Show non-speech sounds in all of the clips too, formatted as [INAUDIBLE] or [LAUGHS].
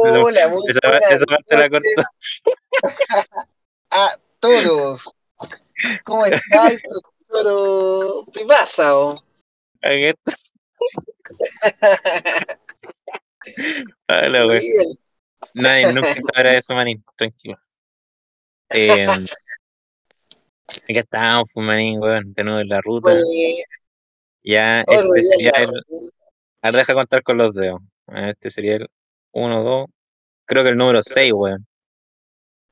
Hola, muy esa, buenas esa parte la cortó. [LAUGHS] a todos. ¿Cómo estáis, doctor Pipasa? oh? Aquí está. [LAUGHS] Ah, la wea. Bien. Nadie nunca sabrá eso, manín. Tranquilo. Eh, [LAUGHS] acá estamos, pues, manín, weón. De nuevo en la ruta. Bueno, Ya, este sería el. rutina. A ver, deja contar con los dedos. Este sería el 1, 2. Creo que el número 6, weón.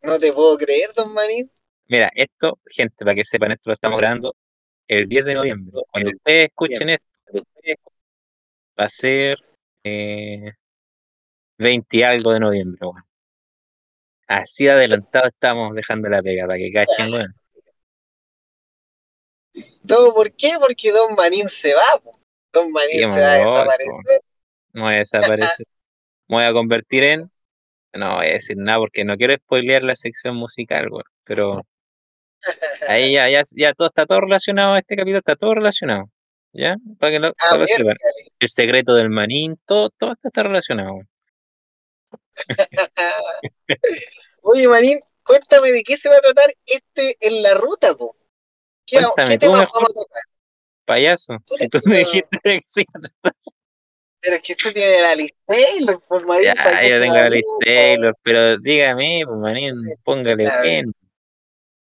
No te puedo creer, don Manín. Mira, esto, gente, para que sepan, esto lo estamos grabando el 10 de noviembre. Cuando ustedes escuchen esto, va a ser eh, 20 y algo de noviembre, weón. Así adelantado estamos dejando la pega, para que cachen, weón. ¿Todo por qué? Porque don Manín se va. po. Don Manín Sí, se va a desaparecer. No voy a desaparecer. Me voy a convertir en. No voy a decir nada porque no quiero spoilear la sección musical, weón. Pero [LAUGHS] ahí ya, ya, ya todo está todo relacionado, este capítulo está todo relacionado. ¿Ya? Para que lo, A para ver, lo. El secreto del manín, todo, todo esto está relacionado. [LAUGHS] Oye, Manín, cuéntame de qué se va a tratar este en la ruta, po. ¿Qué, Cuéntame mejor, vamos a tocar? payaso. Si tú me dijiste que sí. Pero es que usted tiene la lista Taylor, por Manín, ¿para Ya, yo tengo va a a Liz ruta? Taylor, pero dígame, pues manín, póngale bien.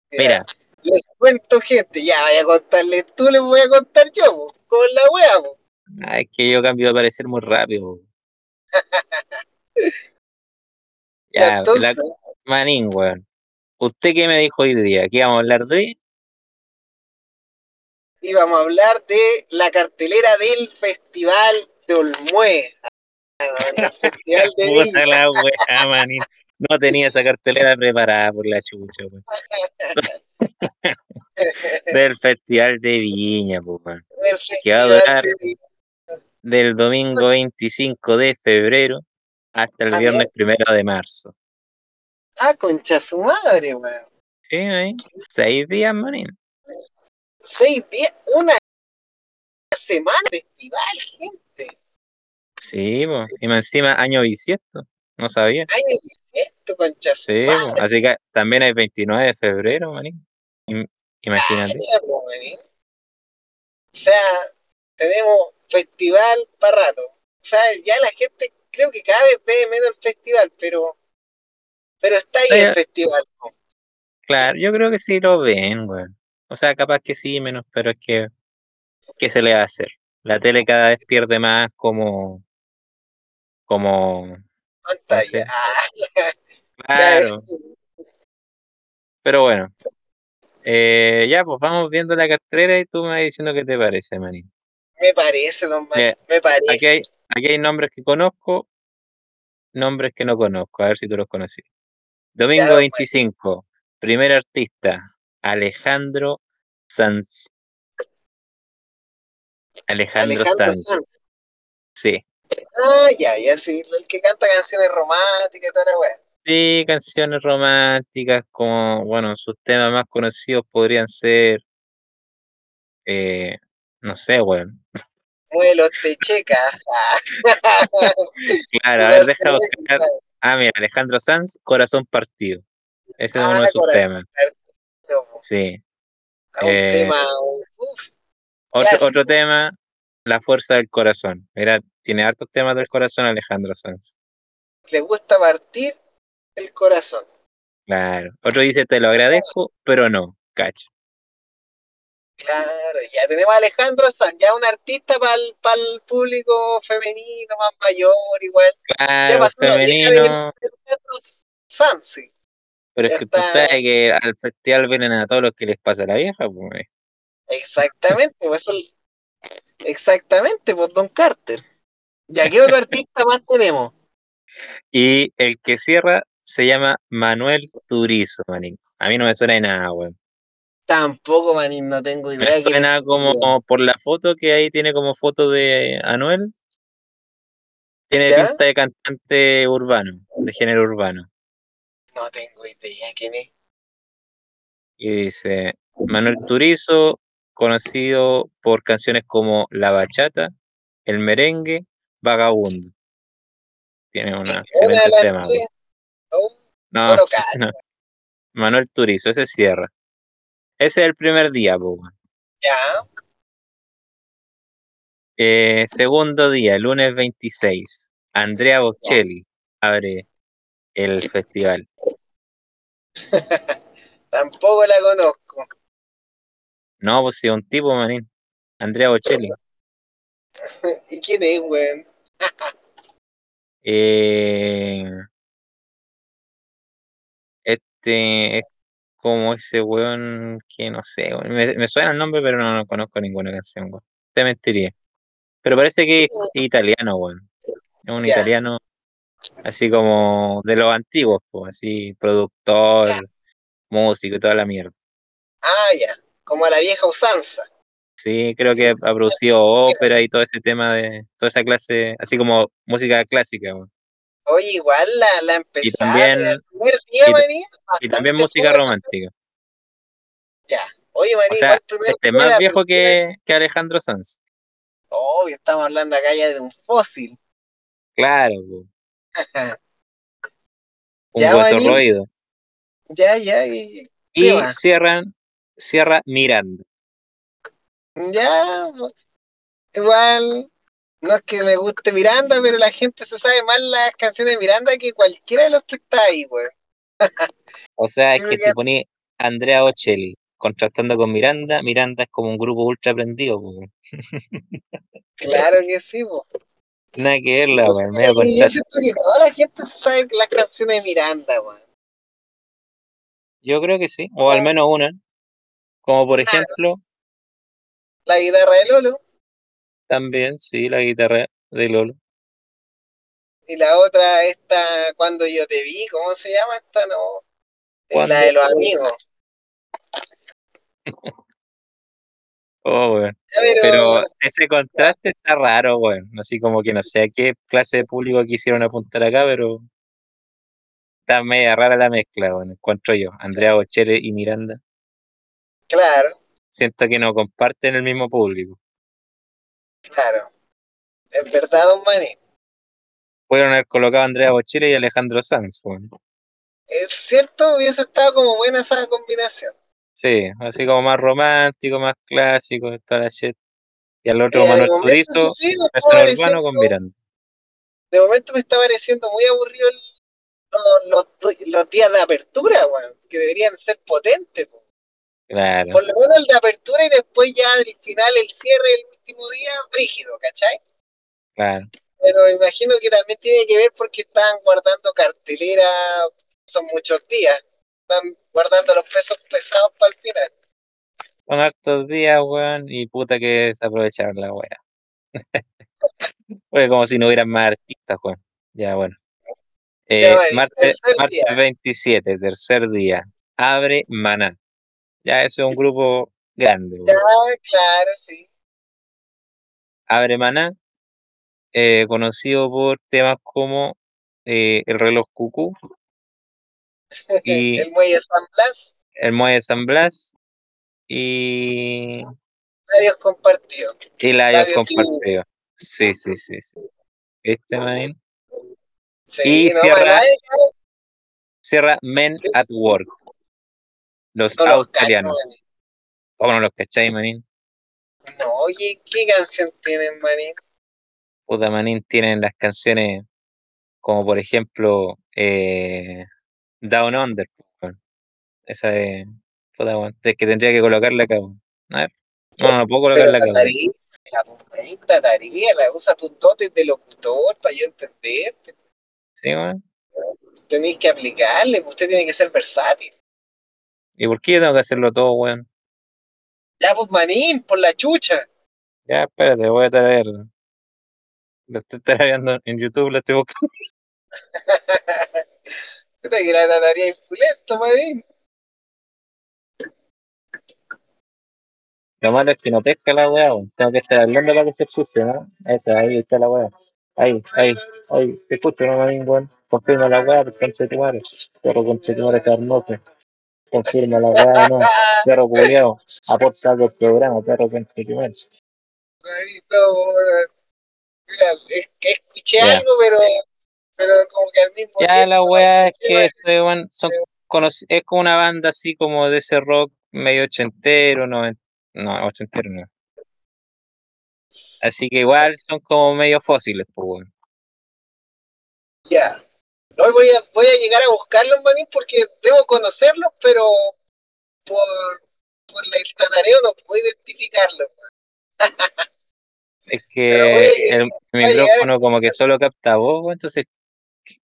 mira, les cuento, gente, ya voy a contarles tú, les voy a contar yo, po, con la wea, po. ah, es que yo cambio de parecer muy rápido. [LAUGHS] Ya, entonces, la, manín, weón. ¿Usted qué me dijo hoy día? ¿Qué íbamos a hablar de? íbamos a hablar de la cartelera del Festival de Olmué, Festival de Puta Viña. la weá, manín. No tenía esa cartelera preparada por la chucha. [LAUGHS] Del Festival de Viña, pues, Que va a durar de del domingo 25 de febrero hasta el viernes primero de marzo. Ah, concha su madre, weón. Sí, ahí. Seis días, manín. Seis días, una semana de festival, gente. Sí, pues. Y más encima, año bisiesto. No sabía. Año bisiesto, concha Sí, po. así que también hay 29 de febrero, manín. Im- Imagínate. Cacha, po. O sea, tenemos festival para rato. O sea, ya la gente creo que cada vez ve menos el festival, pero pero está ahí el festival. po. Claro, yo creo que sí lo ven, weón. O sea, capaz que sí, menos, pero es que, ¿qué se le va a hacer? La tele cada vez pierde más como, como, ¿cómo Pantalla. ya, [LAUGHS] Claro, pero bueno. Eh, ya, pues vamos viendo la cartera y tú me vas diciendo qué te parece, manín. me parece, don Mira, me parece. Aquí hay, aquí hay nombres que conozco, nombres que no conozco, a ver si tú los conocí. Domingo don 25, primer artista, Alejandro Sanz. Alejandro, Alejandro Sanz, Sanz. sí. Ah, ya, ya sí, el que canta canciones románticas y toda la weá. Sí, canciones románticas, como, bueno, sus temas más conocidos podrían ser, eh, no sé, weón. Muelos te checa. [LAUGHS] Claro, a ver, deja buscar. Ah, mira, Alejandro Sanz, Corazón Partido. Ese es uno de Ah, sus temas. partido. Sí. Un Eh, tema, uf, Otro, otro tema, La Fuerza del Corazón. Mira, tiene hartos temas del corazón Alejandro Sanz. le gusta partir el corazón. Claro. Otro dice, te lo agradezco, pero no, cacho. Claro, ya tenemos a Alejandro Sanz, ya un artista para el público femenino, más mayor, igual. Ya Claro, pasó la vieja del, femenino. Sanz, sí. Pero es Ya que tú está. sabes que al festival vienen a todos los que les pasa a la vieja, pues. Exactamente, pues eso- exactamente, pues Don Carter. ¿Ya qué otro artista más tenemos? Y el que cierra se llama Manuel Turizo, manín. A mí no me suena de nada, weón. Tampoco, manín, no tengo Me idea es. suena como por la foto que ahí tiene como foto de Anuel. Tiene ¿Ya? pinta de cantante urbano, de género urbano. No tengo idea quién es. Y dice, Manuel Turizo, conocido por canciones como La Bachata, El Merengue, Vagabundo. tiene una excelente tema. No, [LAUGHS] no. Manuel Turizo, ese cierra. Ese es el primer día, weón. ya. Eh, segundo día, lunes 26. Andrea Bocelli abre el festival. [LAUGHS] Tampoco la conozco. No, pues sí, un tipo, manín. Andrea Bocelli. [LAUGHS] ¿Y quién es, weón? Eh, este es como ese weón que no sé, weón. Me, me suena el nombre, pero no, no conozco ninguna canción, weón. Te mentiría. Pero parece que es italiano, weón. Es un Ya. italiano así como de los antiguos, pues, así, productor, músico y toda la mierda. Ah, ya. Como a la vieja usanza. Sí, creo que ha producido ópera y todo ese tema de toda esa clase, así como música clásica, weón. Oye, igual la, la empezada, Y también- día, y- también música romántica. Ya. Oye, maní, O sea, igual este más viejo que, que Alejandro Sanz. Obvio, estamos hablando acá ya de un fósil. Claro, [LAUGHS] un Ya, hueso roído. ya, ya, y... Y cierran, cierra Miranda. Ya, pues, igual, no es que me guste Miranda, pero la gente se sabe más las canciones de Miranda que cualquiera de los que está ahí, weón. [LAUGHS] O sea, es que si ponía Andrea Bocelli contrastando con Miranda, Miranda es como un grupo ultra aprendido. [LAUGHS] Claro que sí, po. Nada que ver la Yo weá, sé- medio y yo siento que toda la gente se sabe las canciones de Miranda, weón. Yo creo que sí, o al menos una. Como por Claro. ejemplo, La guitarra de Lolo también, sí, la guitarra de Lolo. y la otra, esta, Cuando yo te vi, ¿cómo se llama esta? No, ¿Cuándo? la de los amigos. [LAUGHS] Oh, weón. Pero, Pero ese contraste está raro, weón. Así como que no sé a qué clase de público quisieron apuntar acá, pero está media rara la mezcla, weón. Encuentro yo. Andrea Bocelli y Miranda. claro, Siento que no comparten el mismo público. claro. Es verdad, don Maní. Pudieron haber colocado a Andrea Bocelli y Alejandro Sanz, weón. Es cierto, hubiese estado como buena esa combinación. Sí, así como más romántico, más clásico, toda la shit. Y al otro Eh, Manuel Turizo, sí, urbano con Miranda. de momento me está pareciendo muy aburrido el- los, los- los días de apertura, weón, que deberían ser potentes. po. Claro, Por lo menos el de apertura y después ya el final, el cierre, el último día, rígido, ¿cachai? claro. Pero me imagino que también tiene que ver porque están guardando cartelera, son muchos días, están guardando los pesos pesados para el final. Son hartos días, weón, y puta que desaprovecharon la wea. [LAUGHS] Fue como si no hubieran más artistas, weón. Ya, bueno. Eh, Ya, martes, martes día. 27, tercer día. Abre Maná. Ya, eso es un grupo grande, Ya, claro, sí. Abre Maná, eh, conocido por temas como eh, El reloj cucú [LAUGHS] y El muelle San Blas, El muelle San Blas y, varios compartidos. y Labios Labios compartidos. Sí, sí, sí, sí. ¿Viste, manín? Sí, Y no, cierra- Maná, Cierra Men at Work. Los no los australianos. cacho, ¿Cómo no los cacháis, manín? maní. No, oye, ¿qué canción tienen, maní? Puta, manín tienen las canciones como por ejemplo eh, Down Under. Esa de. Puta, weón, es que tendría que colocarla acá. A ver. No, no puedo colocarla acá. la pues, tataría, la usa tus dotes de locutor para yo entender. Sí, weón. Tenéis que aplicarle, pues usted tiene que ser versátil. ¿Y por qué yo tengo que hacerlo todo, weón? Ya, pues manín, por la chucha. Ya, espérate, voy a traer. Lo estoy trayendo en YouTube, lo estoy buscando. [LAUGHS] Puta que la tataría es pulento, manín. Lo malo es que no pesca la weá, weón. Tengo que estar hablando para que se escuche, ¿no? Esa, ahí está la weá. Ahí, ahí, ahí, se escucha, ¿no, manín, weón? Confirma la weá, por concha de tu madre. Perro Confirma la weá, no. Perro culiao. Aporta algo al programa, perro que escuché Ya. algo, pero pero como que al mismo Ya tiempo la no weá es que weón son conoc- es como una banda así como de ese rock medio ochentero, no, no, ochentero no. Así que igual son como medio fósiles, pues weón. Ya. Hoy voy a, voy a llegar a buscarlos, manín, porque debo conocerlos, pero por, por la- el tatareo no puedo identificarlos. Es que a, el micrófono como que solo capta voz, entonces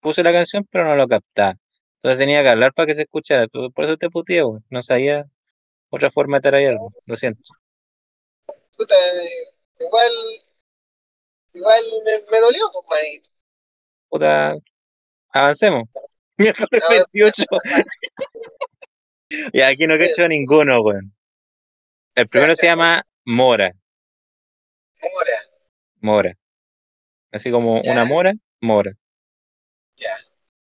puse la canción pero no lo captaba. Entonces tenía que hablar para que se escuchara. Por eso te puteé. No sabía otra forma de tararearlo. Lo siento. puta, eh, igual, igual me, me dolió, pues, manín. Puta, avancemos. [LAUGHS] Miércoles Ahora, 28. Y aquí no cacho a ninguno, weón. El primero se llama Mora. Mora, Mora. Así como una mora, Mora. ya.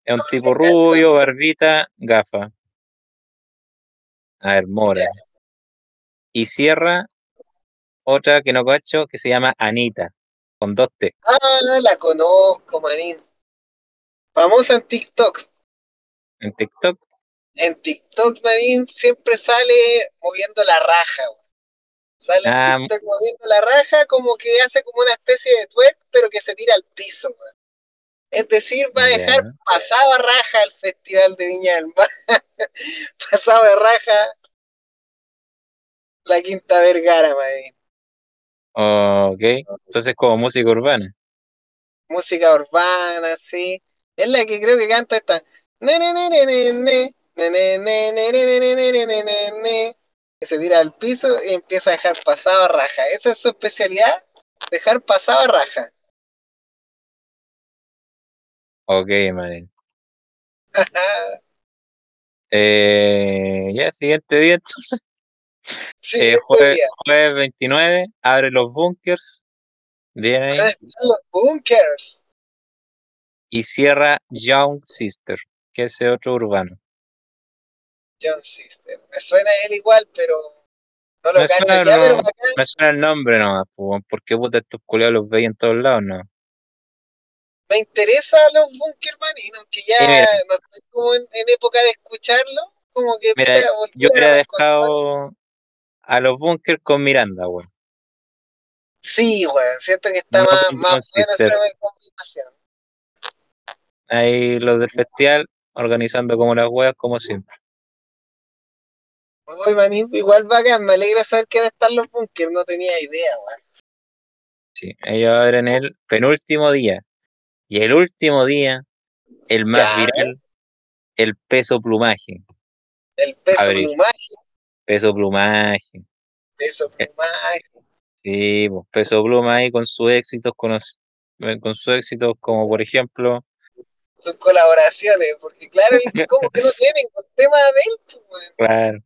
Es un No, tipo no rubio, barbita, gafa. A ver, Mora. Y cierra otra que no cacho que se llama Anita. Con dos T. Ah, la conozco, manín. Famosa en TikTok. En TikTok. En TikTok, manín, siempre sale moviendo la raja, weón. Sale en Ah, TikTok moviendo la raja como que hace como una especie de twerk, pero que se tira al piso. Es decir, va a dejar ya. pasado a raja el Festival de Viña del Mar. [LAUGHS] pasado de raja la Quinta Vergara, manín. Ok. Entonces como música urbana. Música urbana, sí. Es la que creo que canta esta. Se tira al piso y empieza a dejar pasado raja. Esa es su especialidad, dejar pasado raja. Ok, man. eh, ya, siguiente día entonces. Sí, jueves, jueves 29, abre los bunkers. Viene. Los bunkers. Y cierra Young Sister, que es ese otro urbano. John Sister. Me suena él igual, pero no lo Me suena, ya, pero no, bacán. me suena el nombre nomás, porque puta estos culiados los veis en todos lados, no. Me interesa los bunkers maninos, aunque ya Y mira, no estoy como en, en época de escucharlo. Como que mira, puta, yo a hubiera dejado a los bunkers con Miranda, weón. Sí, weón, siento que está No más, más Young buena esa combinación. Ahí los del festival organizando como las weas, como siempre. Uy, manín, igual bacán, me alegra saber que van a estar los bunkers, no tenía idea, weón. Sí, ellos abren el penúltimo día. Y el último día, el más Ya, viral, el peso plumaje. el peso plumaje, peso plumaje. peso Eh, plumaje, Sí, pues peso pluma ahí con sus éxitos, con, los- eh, con sus éxitos como por ejemplo, sus colaboraciones, porque claro, él [LAUGHS] como que no tiene ningún tema de él, pues, claro,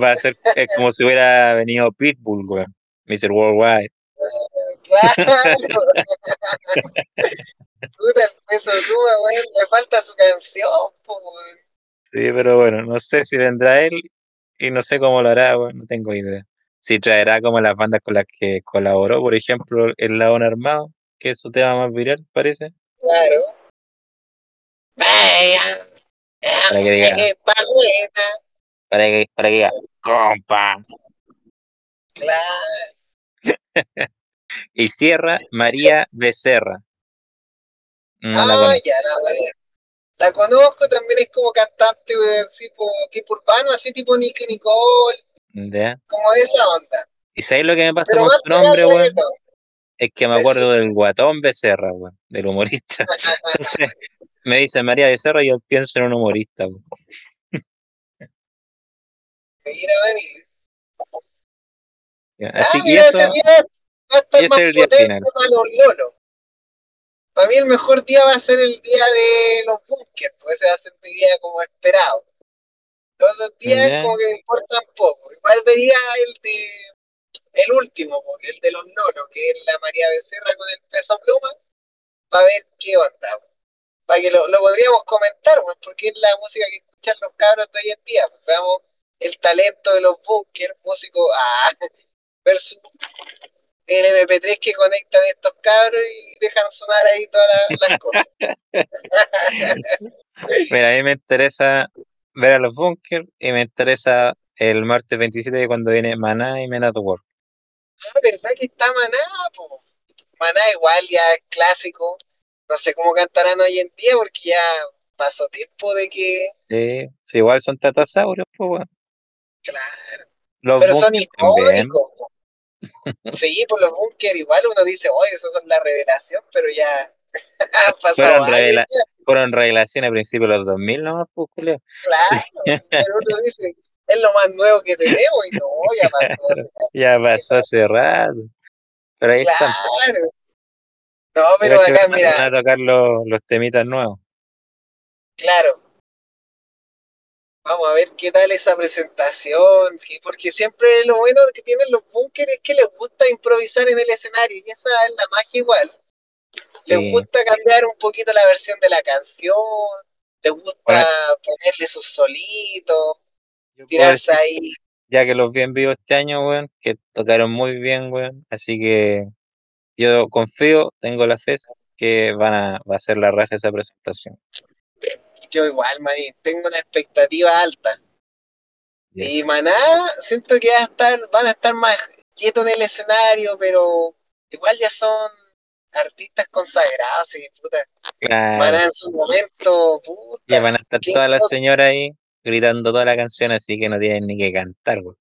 va a ser es como si hubiera venido Pitbull, weón, Mr. Worldwide. Claro, [LAUGHS] puta, el peso pluma, weón, le falta su canción, pues, weón. Sí, pero bueno, no sé si vendrá él y no sé cómo lo hará, weón, no tengo idea. Si traerá como las bandas con las que colaboró, por ejemplo, el León Armado, que es su tema más viral, parece, Claro. Para que diga, pa' buena, para que, para que diga, compa. claro. [LAUGHS] Y cierra María Becerra. No la Ah, conozco. ya, la María. La conozco, también es como cantante, tipo, tipo urbano, así tipo Nicky Nicole, como de esa onda. ¿Y sabéis lo que me pasa Pero con su nombre, weón? Es que me acuerdo del guatón Becerra, weón, del humorista. [LAUGHS] Entonces, me dice María Becerra y yo pienso en un humorista, mira. Ya, Ah, Así que mira, ese eso, día va a estar ese más el día potente final. para los lolos. Para mí el mejor día va a ser el día de los bunkers, pues ese va a ser mi día como esperado. Los otros días como que me importan poco. Igual vería el de el último, porque el de los nonos, que es la María Becerra con el peso pluma, para ver qué onda. Para que lo, lo podríamos comentar, pues, porque es la música que escuchan los cabros de hoy en día. Pues, veamos el talento de los bunkers, músicos ah, [LAUGHS] versus el MP3 que conectan estos cabros y dejan sonar ahí todas la, las [LAUGHS] cosas. [LAUGHS] Mira, a mí me interesa ver a los bunkers y me interesa el martes 27 cuando viene Maná y Men at Work. Ah, ¿verdad que está Maná? Po? Maná igual ya es clásico. No sé cómo cantarán hoy en día porque ya pasó tiempo de que. Sí, sí igual son tatasaurios, pues bueno. Claro. Los Pero son icónicos. [LAUGHS] Sí, por los bunkers igual uno dice, oye, esos son la revelación, pero ya [LAUGHS] han pasado Fueron, revela- revelaciones a principios de los 2000 nomás, pues, Julio. Claro, [LAUGHS] pero uno dice, es lo más nuevo que tenemos y no, ya pasó Ya pasó hace rato. Pero ahí están. No, pero acá, van mira, van a tocar los, los temitas nuevos. claro. Vamos a ver qué tal esa presentación, porque siempre lo bueno que tienen los bunkers es que les gusta improvisar en el escenario y esa es la magia igual. Les Sí. gusta cambiar un poquito la versión de la canción, les gusta Bueno. ponerle sus solitos, tirarse decir, ahí. ya que los vi en vivo este año, weón, que tocaron muy bien, weón. Así que yo confío, tengo la fe que van a, va a ser la raja esa presentación. Yo igual, maní, tengo una expectativa alta. Y. Maná, siento que va a estar, van a estar más quietos en el escenario, pero igual ya son artistas consagrados, y puta. Claro. Maná en su momento, puta. van a estar ¿Quién todas las señoras ahí gritando toda la canción, así que no tienen ni que cantar, weón.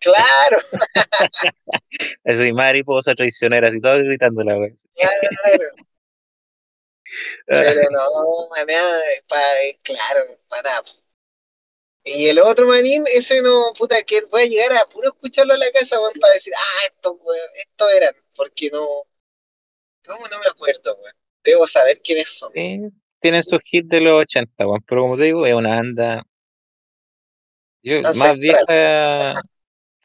Claro, [LAUGHS] Así, mariposa traicionera, así todos gritando la weón. claro. [LAUGHS] Pero no, Maná, pa- claro, po. Y el otro manín, ese no, puta, que voy a llegar a puro escucharlo en la casa, weón, para decir, ah, estos, weón, estos eran, porque no, ¿cómo no me acuerdo, weón? Debo saber quiénes son. Sí, tienen sus hits de los 80, weón, pero como te digo, es una banda yo, más vieja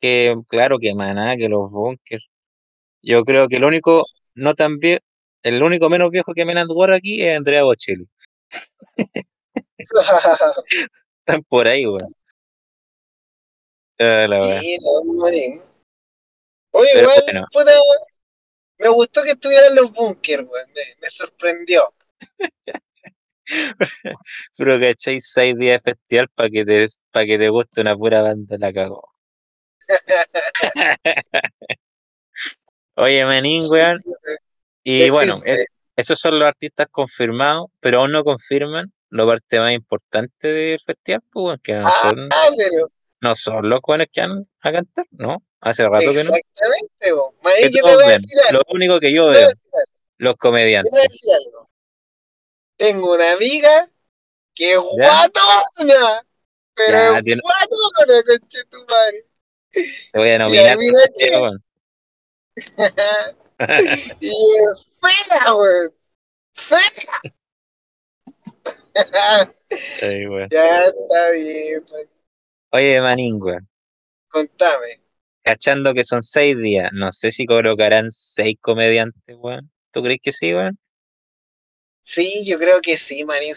que, claro, que Maná, que los Bunkers. Yo creo que el único, no tan viejo, el único menos viejo que at War aquí es Andrea Bocelli. [LAUGHS] Están por ahí, weón. Ah, la. Oye, Pero igual, bueno. puta, me gustó que estuvieran los bunkers, weón, me, me sorprendió. [LAUGHS] Pero cachai, seis días de festival para que te para que te guste una pura banda la cagó. [LAUGHS] Oye, Manín, weón. Y bueno, es- esos son los artistas confirmados, pero aún no confirman la parte más importante del festival, pues, weón, que no Ah, son, ah, pero no son los cuales que van a cantar, ¿no? Hace rato que no. exactamente, yo te voy a decir algo. Lo único que yo veo, los Te voy a comediantes. decir algo. Tengo una amiga que es guatona, pero Ya, es tiene- guatona. Te voy a nominar. [LAUGHS] y es fea, weón. Fea. Ay, ya está bien, weón. Oye, Manín, weón. contame. Cachando que son seis días, no sé si colocarán seis comediantes, weón. ¿Tú crees que sí, weón? Sí, yo creo que sí, manín.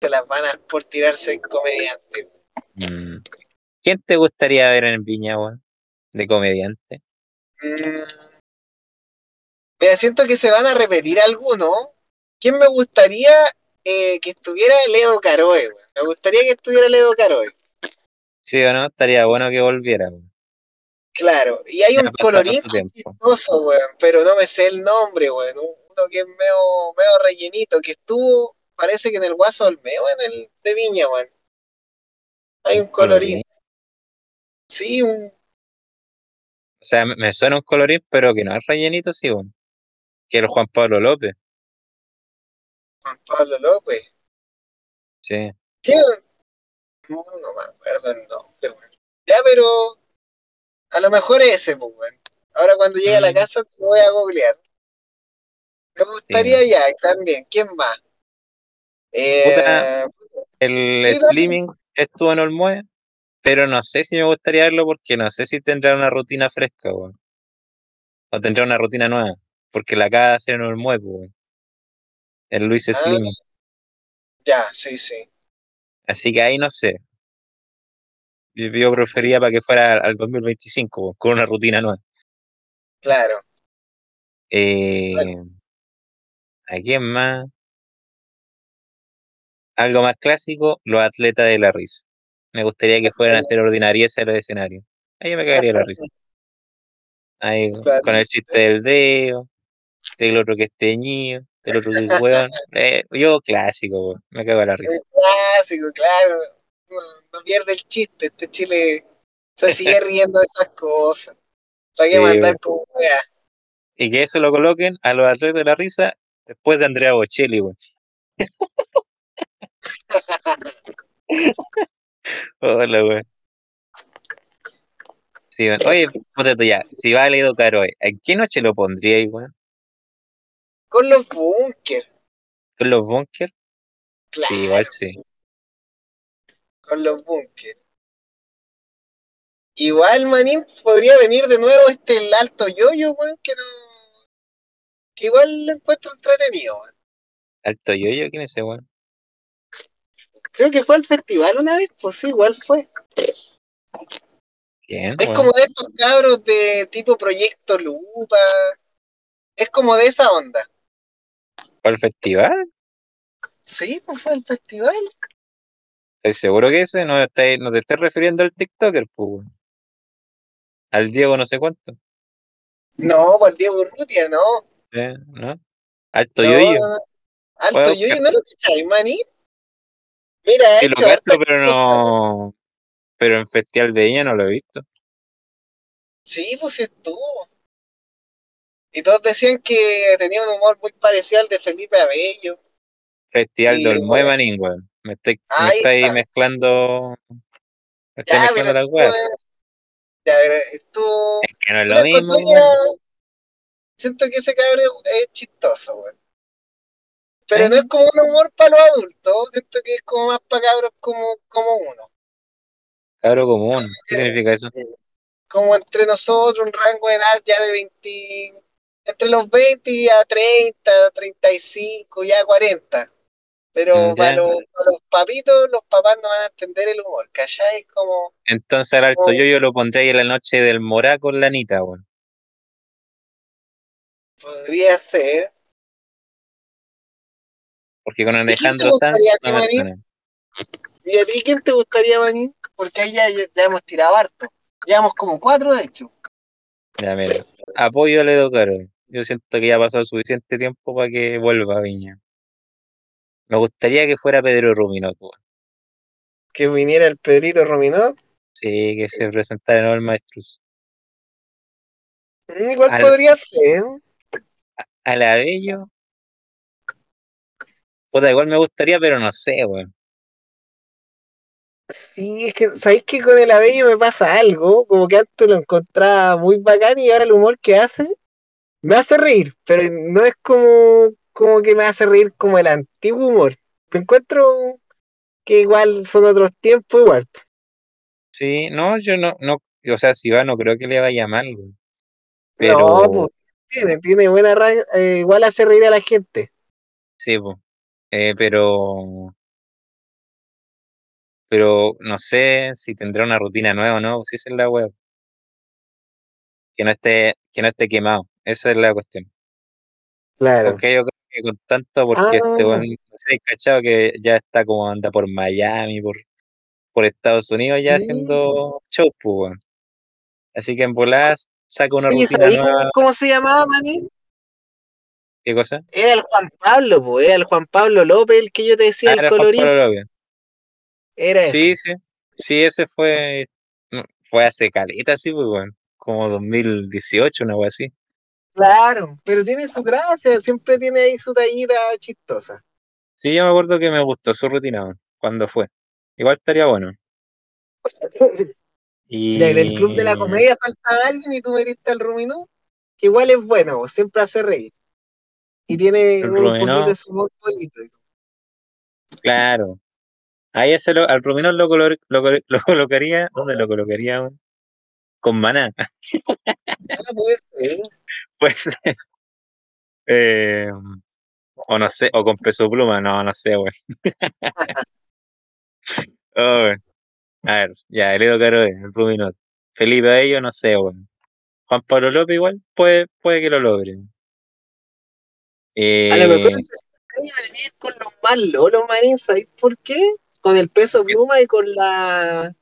Se las van a por tirarse el comediante. Mm. ¿Quién te gustaría ver en Viña, weón? De comediante. Mm. Mira, siento que se van a repetir algunos. ¿Quién me gustaría eh, que estuviera Leo Caroe? weón? Me gustaría que estuviera Leo Caroe. ¿Sí o no? Estaría bueno que volviera, weón. Claro. Y hay Ya un colorín chistoso, weón, pero no me sé el nombre, weón. Uno que es medio, medio rellenito, que estuvo, parece que en el Guaso Olmeo, en el de Viña, weón. Hay un colorín. Sí, un O sea, me- me suena un colorín, pero que no es rellenito, sí, weón. Que el Juan Pablo López. Juan Pablo López. Sí. No, no me acuerdo el nombre, weón. Ya, pero a lo mejor ese, pues, weón. Ahora cuando llegue a la Mm. casa te lo voy a googlear. Me gustaría Sí. ya, también. ¿Quién más? Eh, El Sí. Slimming estuvo en Olmué, pero no sé si me gustaría verlo porque no sé si tendrá una rutina fresca, weón. O tendrá una rutina nueva. Porque la acaba de hacer en Olmué, pues, weón. El Luis Ah. Slimming. ya, sí, sí. Así que ahí no sé. Yo, yo prefería para que fuera al 2025, weón, con una rutina nueva. Claro. Eh, ¿A quién más? Algo más clásico, los atletas de la risa. Me gustaría que fueran a hacer ordinarieza en los escenarios. Ahí me cagaría la risa. Ahí, [LAUGHS] Claro. con el chiste del dedo, del otro que es teñido, del otro que es [LAUGHS] weón. Eh, yo clásico, weón. Me cago en la risa. Es clásico, claro. No, no pierde el chiste. Este Chile se sigue [LAUGHS] riendo de esas cosas. ¿Para qué Sí, mandar con weá? Y que eso lo coloquen a los atletas de la risa después de Andrea Bocelli, weón. Hola, weón. Sí, weón. Oye, puta tú ya, si va a Ledo Caroe, ¿en qué noche lo pondría ahí, weón? Con los bunkers. ¿Con los bunkers? Claro, Sí, igual sí. con los bunkers. Igual, manín, podría venir de nuevo este el alto yoyo, weón, que no. Que igual lo encuentro entretenido, weón. Alto yoyo, ¿quién es ese weón? Creo que fue al festival una vez, pues sí, igual fue. ¿Quién, Es como de estos cabros de tipo Proyecto Lupa. Es como de esa onda. ¿Fue al festival? Sí, pues fue al festival. ¿Estás seguro que ese? No, te- no te estás refiriendo al TikToker, pues. Al Diego no sé cuánto. No, por Diego Urrutia, no. ¿eh? ¿No? Alto No, yoyo. Alto yoyo. ¿no lo cacháis, maní? Mira, Sí, lo hecho hartas pero no. Pero en Festival de Viña no lo he visto. Sí, pues estuvo. Y todos decían que tenía un humor muy parecido al de Felipe Abello. Festival de Y Olmué, bueno. Me estoy, me mezclando. Me estáis Ya, mezclando las weas. ya, pero estuvo. Es que no es lo mismo, era- Siento que ese cabrón es chistoso, weón. Pero no es como un humor para los adultos. Siento que es como más para cabros como, como uno. Cabro común. ¿Qué significa eso? Como entre nosotros, un rango de edad ya de 20. Entre los 20 y a 30, 35, ya 40. Pero para los, para los papitos, los papás no van a entender el humor, ¿cachai? Como, Entonces al alto como yoyo lo pondré ahí en la noche del Morá con la Anita, weón. podría ser. Porque con ¿Y quién te Alejandro Sanz a. ¿Y a ti quién te gustaría, Manín? Porque ahí ya, ya hemos tirado harto. Llevamos como cuatro, de hecho. Ya, mira. Apoyo a Ledo Caro. Yo siento que ya ha pasado suficiente tiempo para que vuelva a Viña. Me gustaría que fuera Pedro Ruminot, weón. Que viniera el Pedrito Rominot. Sí, que se presentara nuevo el Maestrus. Mm, Igual Al, podría ser. a la Bello, puta, igual me gustaría, pero no sé, weón. Sí, es que, ¿sabéis que con el Abello me pasa algo? Como que antes lo encontraba muy bacán y ahora el humor que hace me hace reír, pero no es como, como que me hace reír como el antiguo humor. Te encuentro que igual son otros tiempos igual. Sí, no, yo no, no, o sea, si va, no creo que le vaya mal. No, Pero, pues tiene, tiene buena eh, igual hace reír a la gente. sí, pues. Eh, pero, pero no sé si tendrá una rutina nueva o no, si esa es la web. Que no esté, que no esté quemado. Esa es la cuestión. Claro. Porque yo creo que con tanto, porque este Ah, weón, no sé, cachado que ya está como anda por Miami, por, por Estados Unidos ya sí. haciendo show, pues, weón. Así que en voladas saca una Oye, rutina ¿sabéis cómo, nueva. cómo se llamaba, Maní? ¿Qué cosa? Era el Juan Pablo, pues, era el Juan Pablo López, el que yo te decía, Ah, el era Juan colorín. Pablo López. Era Sí, ese. sí. Sí, ese fue. Fue hace caleta, sí, pues, weón. Como 2018, una wea así. Claro, pero tiene su gracia, siempre tiene ahí su tallita chistosa. Sí, yo me acuerdo que me gustó su rutina, cuando fue. Igual estaría bueno. [LAUGHS] Y del club de la comedia falta alguien y tú metiste al Ruminó, que igual es bueno, siempre hace reír. Y tiene un poquito de su humor político. claro. Ahí ese lo, al Ruminó lo, color- lo, lo colocaría. ¿Dónde lo colocaría, weón? Con Maná. Ah, puede ser. [LAUGHS] Pues, eh, o no sé, o con Peso Pluma, no, no sé, weón. [LAUGHS] Oh. A ver, ya, Heredo Caro, el Ruminó. Felipe Bello, no sé, weón. Juan Pablo López igual puede, puede que lo logre. A lo mejor Eh, se extraña venir con los más lolos, manín, ¿sabéis por qué? Con el peso pluma y con la.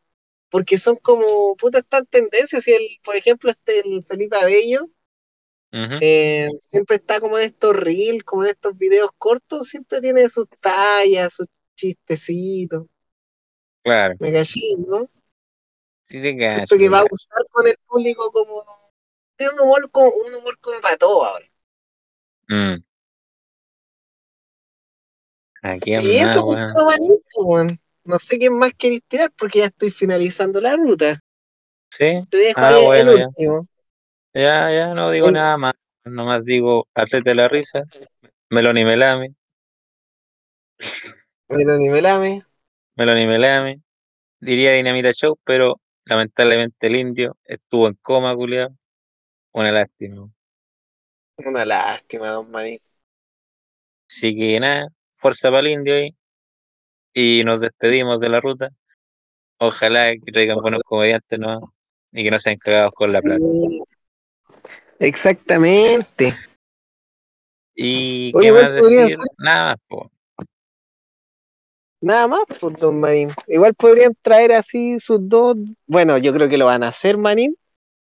Porque son como. Puta, están tendencias. Si el, por ejemplo, este, el Felipe Abello, eh, siempre está como en estos reels, como en estos videos cortos, siempre tiene sus tallas, sus chistecitos. claro, Me cachí, ¿no? sí te Siento que va a gustar con el público como. Es un humor como, un humor como para todo ahora. Mm. ¿A quién Y eso, más, pues, weón? todo manito, weón. No sé quién más queréis tirar porque ya estoy finalizando la ruta. ¿Sí? Te dejo Ah, ahí el ya. último. Ya, ya, no digo nada más. Nomás digo, atleta de la risa, Meloni Melame, el nivelame. Meloni Melame. Diría Dinamita Show, pero lamentablemente el indio estuvo en coma, culiao. Una lástima. Una lástima, don Manito. Así que nada, fuerza para el indio ahí. Y nos despedimos de la ruta. Ojalá que traigan buenos comediantes, ¿no? Y que no sean cagados con la plata. Exactamente. Y Oye, qué más decir, nada más, po. nada más, pues, don Manín. Igual podrían traer así sus dos. Bueno, yo creo que lo van a hacer, Manín.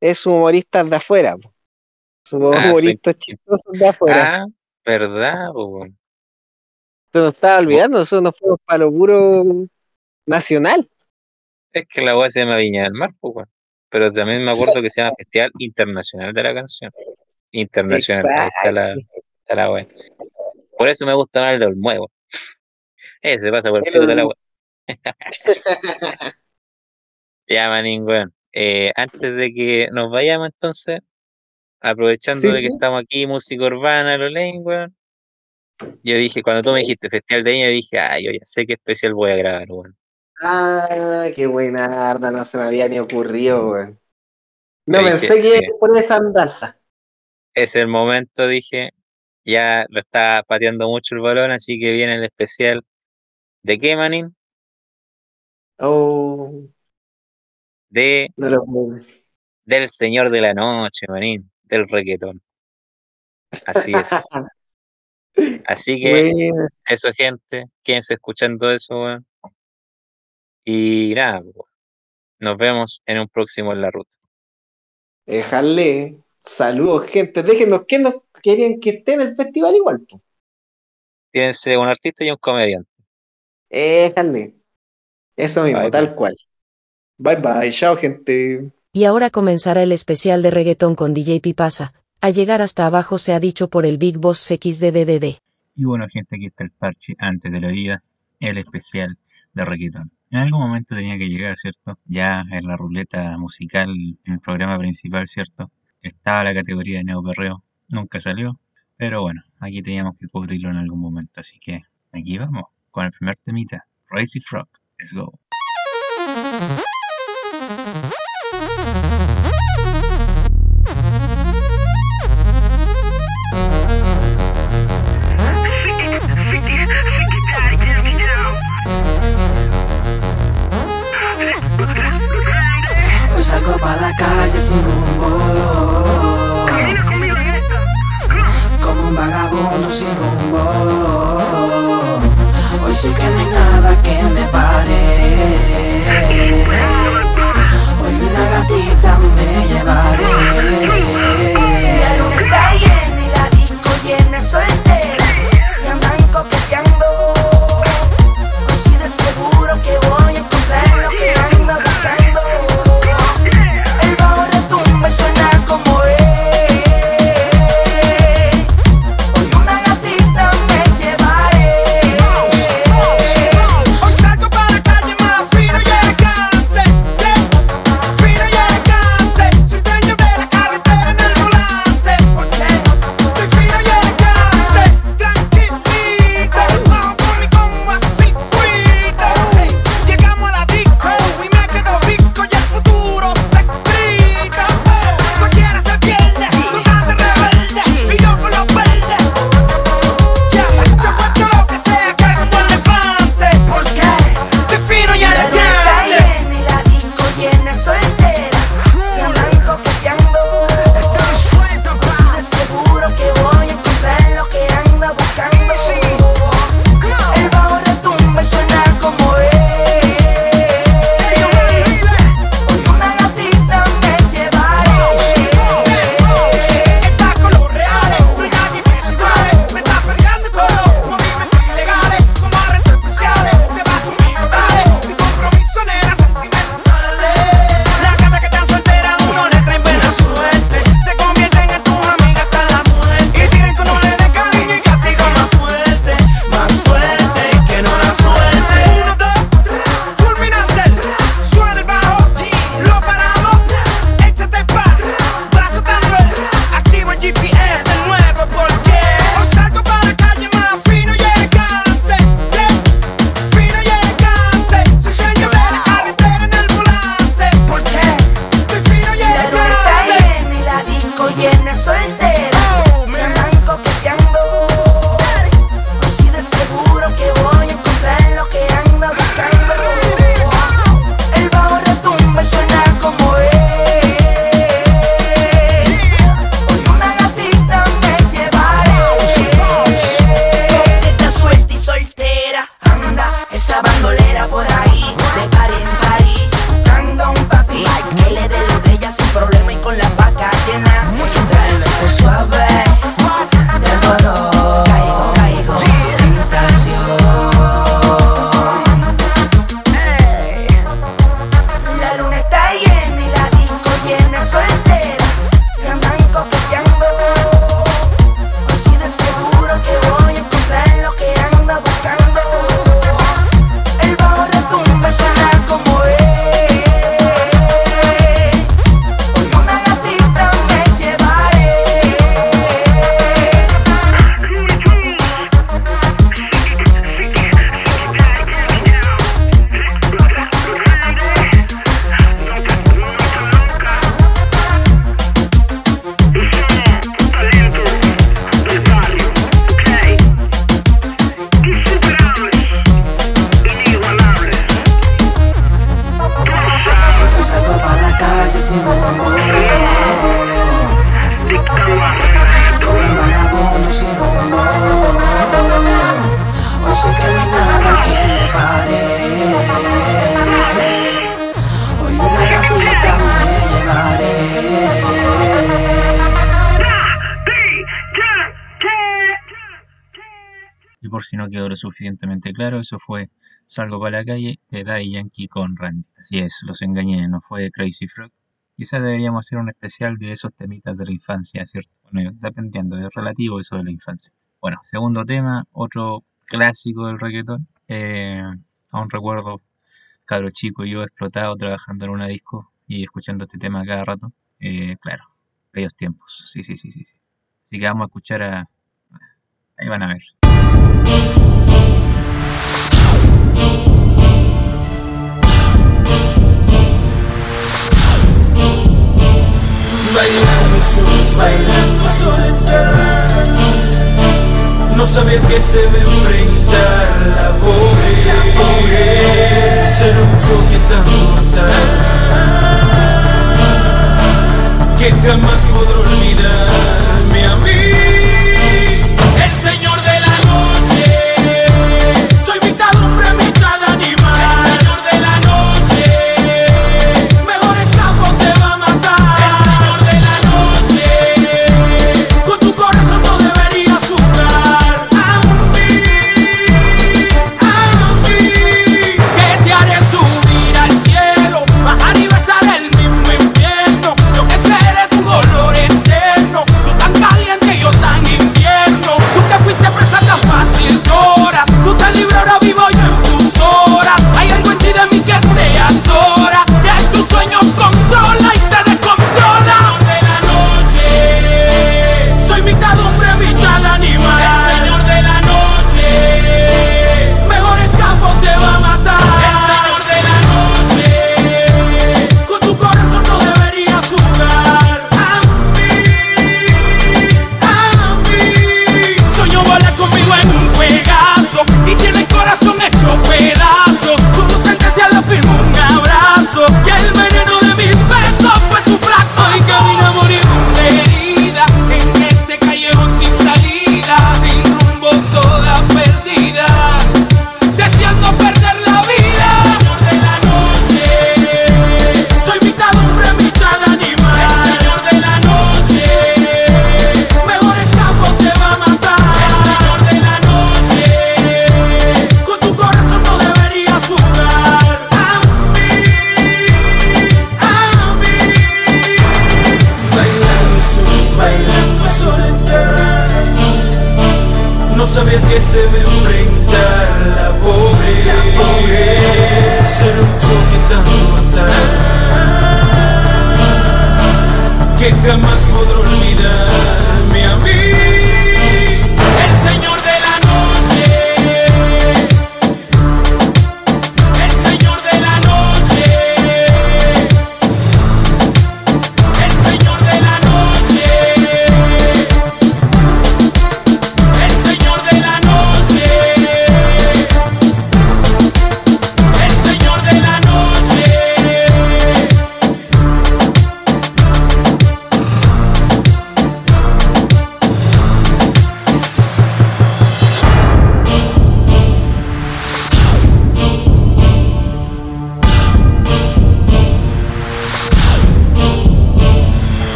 Es sus humoristas de afuera, po. sus Ah, soy... humoristas chistosos de afuera. ah, ¿verdad? po? Se nos estaba olvidando, nosotros nos fuimos para lo puro nacional. Es que la weá se llama Viña del Mar, weón. Pero también me acuerdo que se llama Festival Internacional de la Canción. Internacional, ahí está la, está la weá. Por eso me gusta más el de Olmuevo. Ese pasa por el pico de la weá. [LAUGHS] Ya, manín, weón. Eh, antes de que nos vayamos entonces, aprovechando Sí, de que sí. estamos aquí, música urbana, lo leen, weón. Yo dije, cuando tú me dijiste Festival de Viña, dije, ah, yo ya sé qué especial voy a grabar, weón. Ah, qué buena arda, no se me había ni ocurrido, weón. Yo No dije, pensé que iba a poner esa andanza. es el momento, dije, ya lo está pateando mucho el balón, así que viene el especial. ¿De qué, manín? Oh, De, no lo puedo. del Señor de la Noche, manín, del reggaetón. Así es. [LAUGHS] Así que, Bueno, eso, gente, quédense escuchando eso, weón. Y nada, weón. Nos vemos en un próximo en la ruta. déjale. Saludos, gente. Déjenos que nos querían que esté en el festival igual, po. Fíjense, un artista y un comediante. Déjale. Eso mismo, Bye, bye. tal cual. Bye bye, chao, gente. Y ahora comenzará el especial de reggaetón con DJ Pipasa. A llegar hasta abajo se ha dicho por el Big Boss XDDD. Y bueno, gente, aquí está el parche antes de la vida, el especial de reggaetón. En algún momento tenía que llegar, ¿cierto? Ya en la ruleta musical, en el programa principal, ¿cierto? Estaba la categoría de neoperreo, nunca salió, pero bueno, aquí teníamos que cubrirlo en algún momento, así que aquí vamos, con el primer temita, Crazy Frog, let's go. Salgo pa' la calle sin rumbo. Como un vagabundo sin rumbo. Hoy sí que no hay nada que me pare por si no quedó lo suficientemente claro, eso fue Salgo para la calle de Daddy Yankee con Randy. Así es, los engañé, no fue Crazy Frog. Quizás deberíamos hacer un especial de esos temitas de la infancia, ¿cierto? Bueno, dependiendo, es relativo eso de la infancia. Bueno, segundo tema, otro clásico del reggaetón. Eh, aún recuerdo, cabro chico, yo explotado trabajando en una disco y escuchando este tema cada rato. Eh, claro, bellos tiempos, sí, sí, sí. sí. Así que vamos a escuchar a... Ahí van a ver. Bailando soles, bailando soles No sabía que se me enfrentar la pobre. Ser un choque tan mortal Que jamás podré olvidarme a mí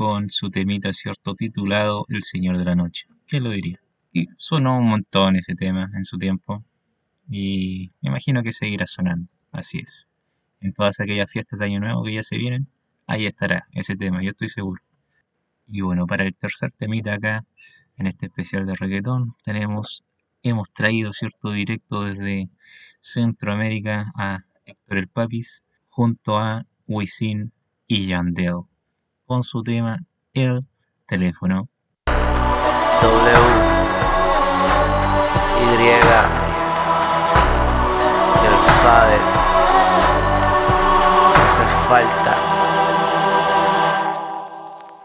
con su temita, ¿cierto? Titulado El Señor de la Noche. ¿Quién lo diría? Y sonó un montón ese tema en su tiempo. Y me imagino que seguirá sonando. Así es. En todas aquellas fiestas de Año Nuevo que ya se vienen, ahí estará ese tema, yo estoy seguro. Y bueno, para el tercer temita acá, en este especial de reggaetón, tenemos, hemos traído, ¿cierto? Directo desde Centroamérica a Héctor el Papis junto a Wisin y Yandel con su tema El Teléfono. W Y y el Fader hace falta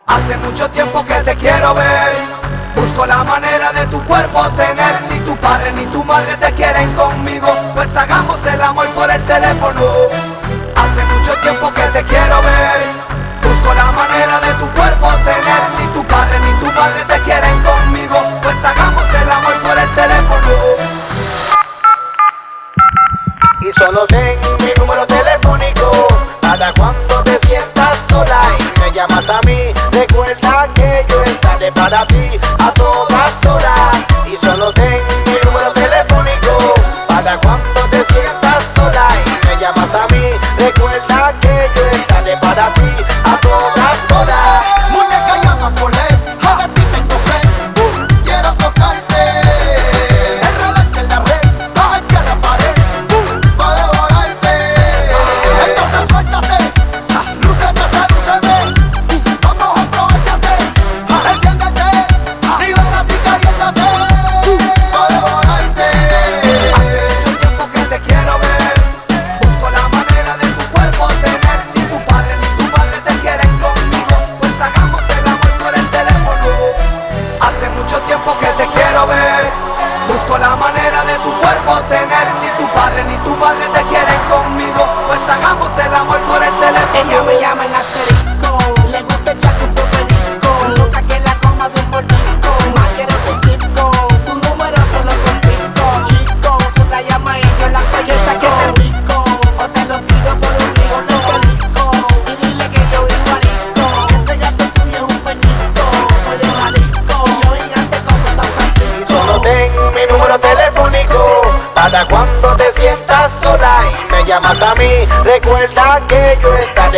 Hace mucho tiempo que te quiero ver. Busco la manera de tu cuerpo tener. Ni tu padre ni tu madre te quieren conmigo. Pues hagamos el amor por el teléfono. Hace mucho tiempo que te quiero ver conmigo la manera de tu cuerpo tener. Ni tu padre ni tu madre te quieren conmigo, pues hagamos el amor por el teléfono. Y solo ten mi número telefónico para cuando te sientas sola y me llamas a mí. Recuerda que yo estaré para ti a todas horas.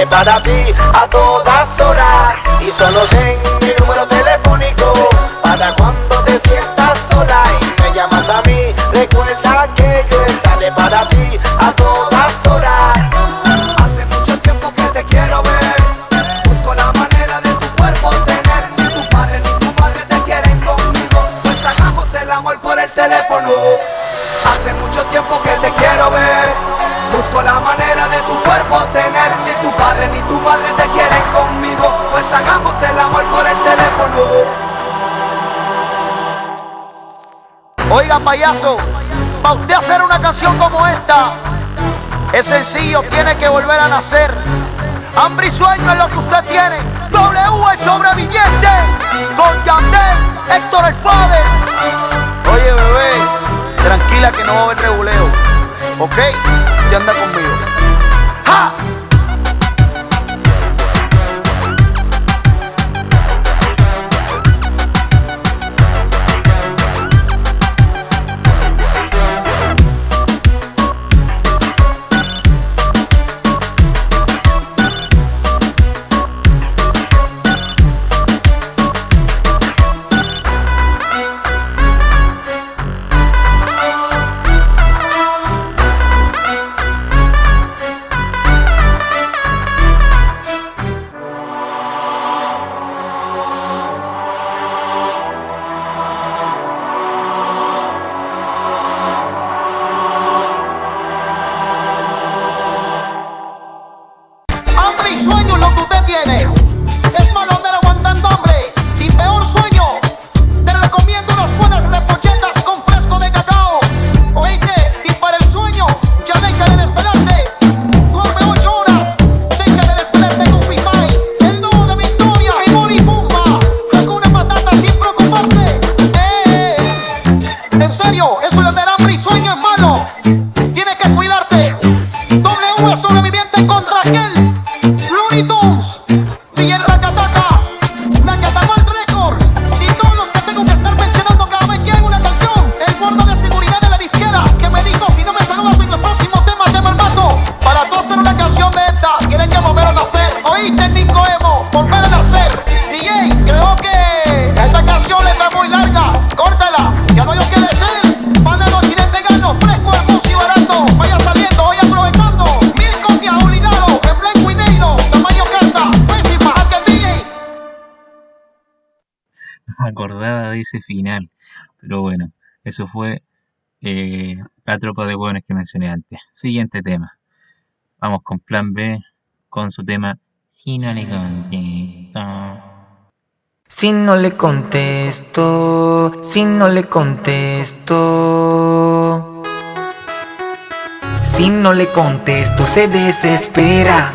bada be. Es sencillo, tiene que volver a nacer. Hambre y sueño es lo que usted tiene. W el sobreviviente. Con Yandel, Héctor el Fader. Oye, bebé, tranquila que no va a haber reguleo. ¿Ok? Ya anda conmigo. final. Pero bueno, eso fue eh, la tropa de hueones que mencioné antes. Siguiente tema. Vamos con plan B, con su tema Si no le contesto. Si no le contesto, si no le contesto. Si no le contesto, se desespera.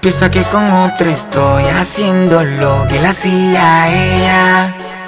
Piensa que con otro estoy haciendo lo que la hacía ella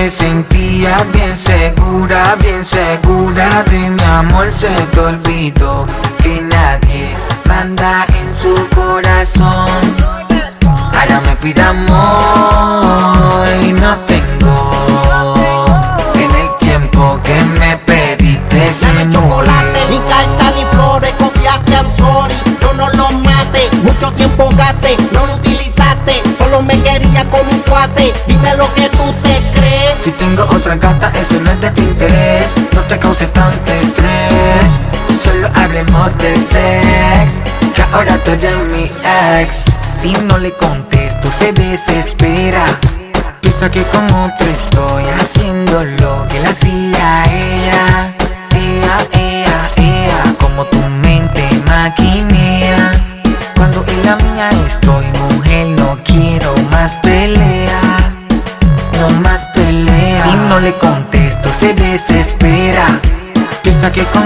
me sentía bien segura, bien segura de mi amor se te olvidó que nadie manda en su corazón. Ahora me pide amor y no tengo. En el tiempo que me pediste se me chocolate ni carta ni flores copiaste I'm sorry, yo no lo mate, mucho tiempo gaste, no lo me quería con un cuate, dime lo que tú te crees. Si tengo otra gata, eso no es de tu interés. No te cause tanto estrés. Solo hablemos de sex. Que ahora tú eres mi ex. Si no le contesto, se desespera. Piensa que con otro estoy haciendo lo que le hacía ella. piensa que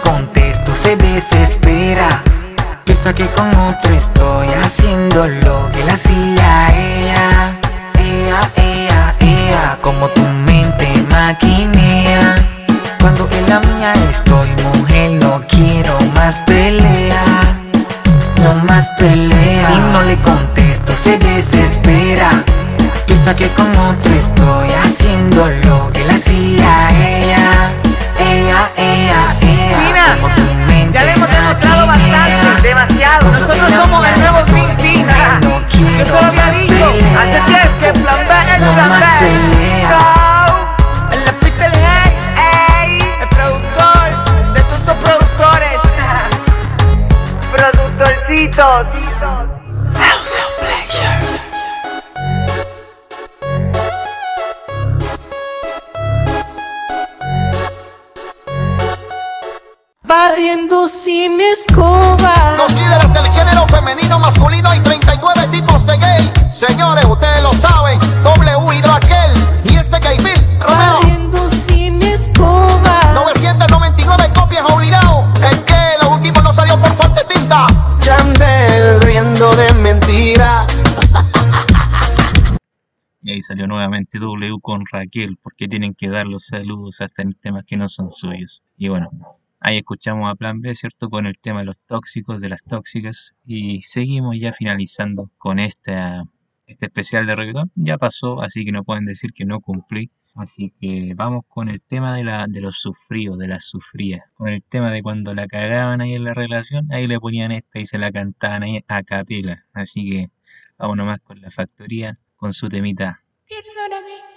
contexto se desespera Pensa que com outro. Con Raquel, porque tienen que dar los saludos hasta en temas que no son suyos. Y bueno, ahí escuchamos a Plan B, ¿cierto? Con el tema de los tóxicos, de las tóxicas. Y seguimos ya finalizando con esta, este especial de reggaetón. Ya pasó, así que no pueden decir que no cumplí. Así que vamos con el tema de, la, de los sufríos, de las sufrías. Con el tema de cuando la cagaban ahí en la relación, ahí le ponían esta y se la cantaban ahí a capela. Así que vamos nomás con la factoría, con su temita. Perdóname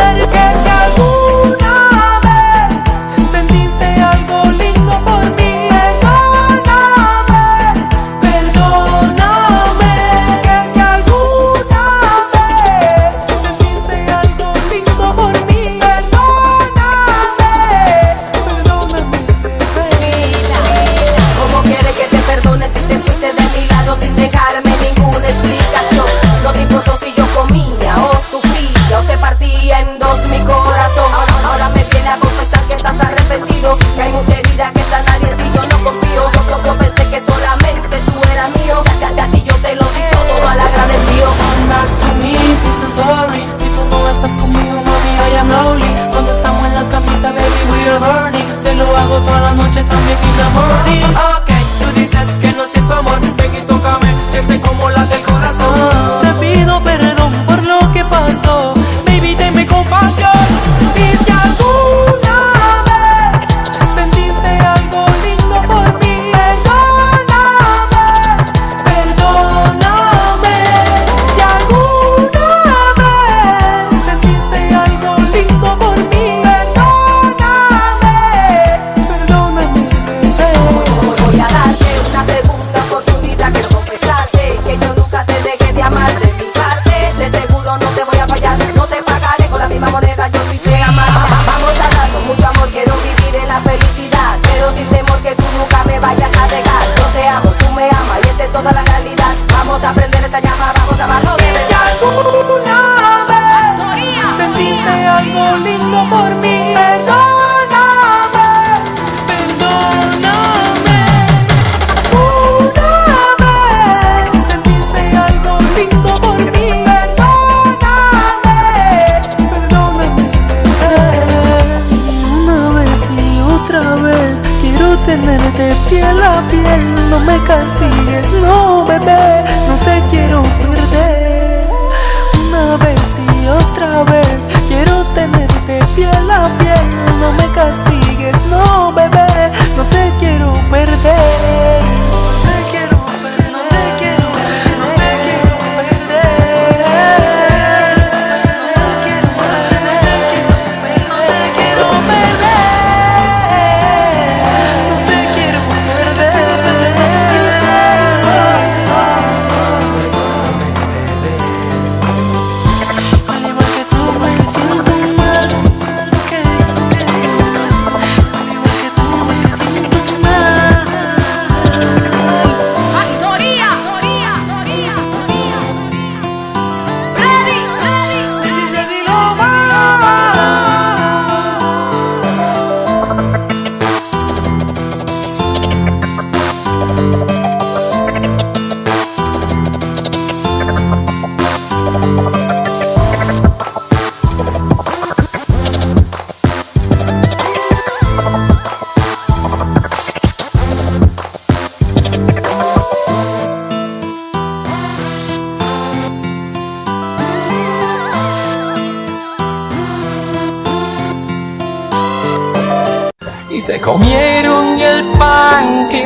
better. Yes,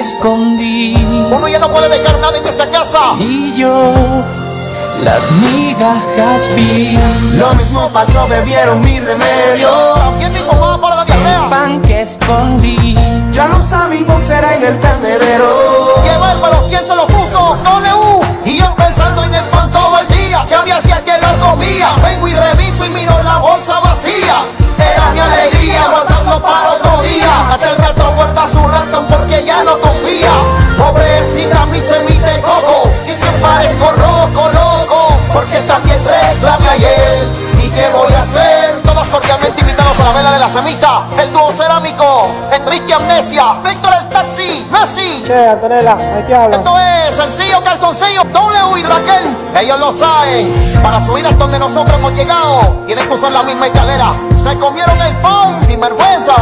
escondí. Uno ya no puede dejar nada en esta casa. Y yo las migajas vi. Lo mismo pasó, bebieron mi remedio. También mi pomada para la diarrea. Pan que escondí. Ya no está mi boxera en el tendedero. ¡Qué bárbaro! ¿Quién se lo puso? W. Y yo pensando en el pan todo el día. Que había si alguien lo comía. Vengo y reviso y miro la bolsa vacía. Era mi alegría guardando para otro día. Hasta el gato vuelta a ya no confía. Pobrecita mi semita de coco. Y se parezco loco, loco. Porque también reclamé ayer. ¿Y qué voy a hacer? Todos cordialmente invitados a la vela de la semita. El dúo cerámico. Enrique Amnesia. Víctor el taxi. Messi. Che, Antonella, ahí te hablo. Esto es sencillo calzoncillo W y Raquel, ellos lo saben. Para subir hasta donde nosotros hemos llegado, tienen que usar la misma escalera. Se comieron el pan sin vergüenza.